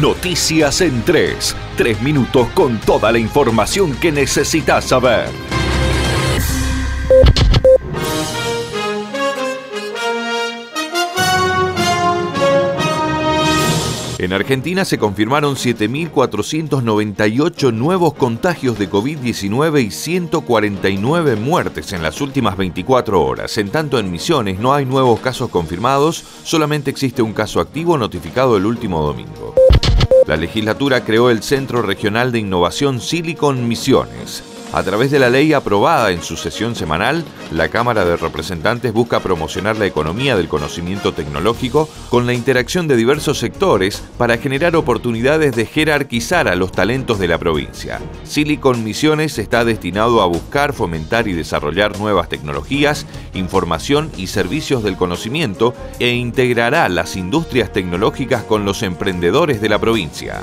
Noticias en 3. Tres minutos con toda la información que necesitas saber. En Argentina se confirmaron 7.498 nuevos contagios de COVID-19 y 149 muertes en las últimas 24 horas. En tanto, en Misiones no hay nuevos casos confirmados, solamente existe un caso activo notificado el último domingo. La legislatura creó el Centro Regional de Innovación Silicon Misiones. A través de la ley aprobada en su sesión semanal, la Cámara de Representantes busca promocionar la economía del conocimiento tecnológico con la interacción de diversos sectores para generar oportunidades de jerarquizar a los talentos de la provincia. Silicon Misiones está destinado a buscar, fomentar y desarrollar nuevas tecnologías, información y servicios del conocimiento e integrará las industrias tecnológicas con los emprendedores de la provincia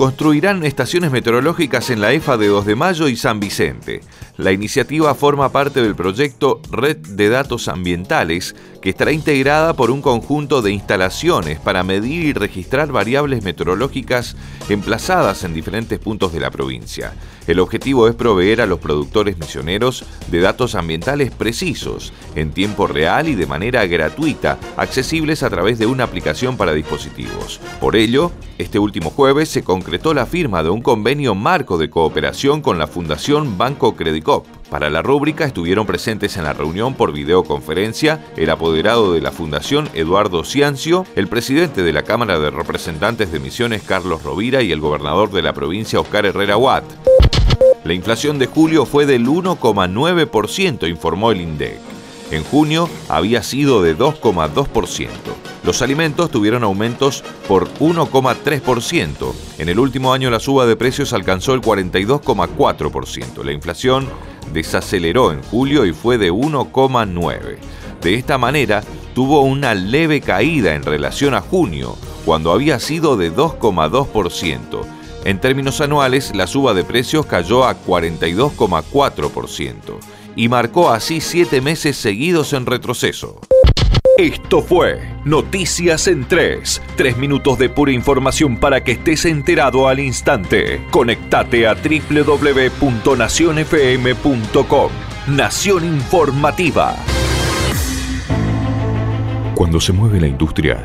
construirán estaciones meteorológicas en la EFA de 2 de Mayo y San Vicente. La iniciativa forma parte del proyecto Red de Datos Ambientales, que estará integrada por un conjunto de instalaciones para medir y registrar variables meteorológicas emplazadas en diferentes puntos de la provincia. El objetivo es proveer a los productores misioneros de datos ambientales precisos, en tiempo real y de manera gratuita, accesibles a través de una aplicación para dispositivos. Por ello, este último jueves se concretó la firma de un convenio marco de cooperación con la Fundación Banco Credicop. Para la rúbrica estuvieron presentes en la reunión por videoconferencia el apoderado de la Fundación Eduardo Ciancio, el presidente de la Cámara de Representantes de Misiones Carlos Rovira y el gobernador de la provincia Oscar Herrera Watt. La inflación de julio fue del 1,9%, informó el INDEC. En junio había sido de 2,2%. Los alimentos tuvieron aumentos por 1,3%. En el último año la suba de precios alcanzó el 42,4%. La inflación desaceleró en julio y fue de 1,9%. De esta manera, tuvo una leve caída en relación a junio, cuando había sido de 2,2%. En términos anuales, la suba de precios cayó a 42,4% y marcó así siete meses seguidos en retroceso. Esto fue Noticias en 3. Tres minutos de pura información para que estés enterado al instante. Conectate a www.nacionfm.com. Nación Informativa. Cuando se mueve la industria,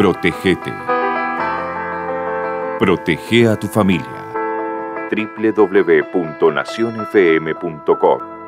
Protégete. Protege a tu familia. www.nacionfm.com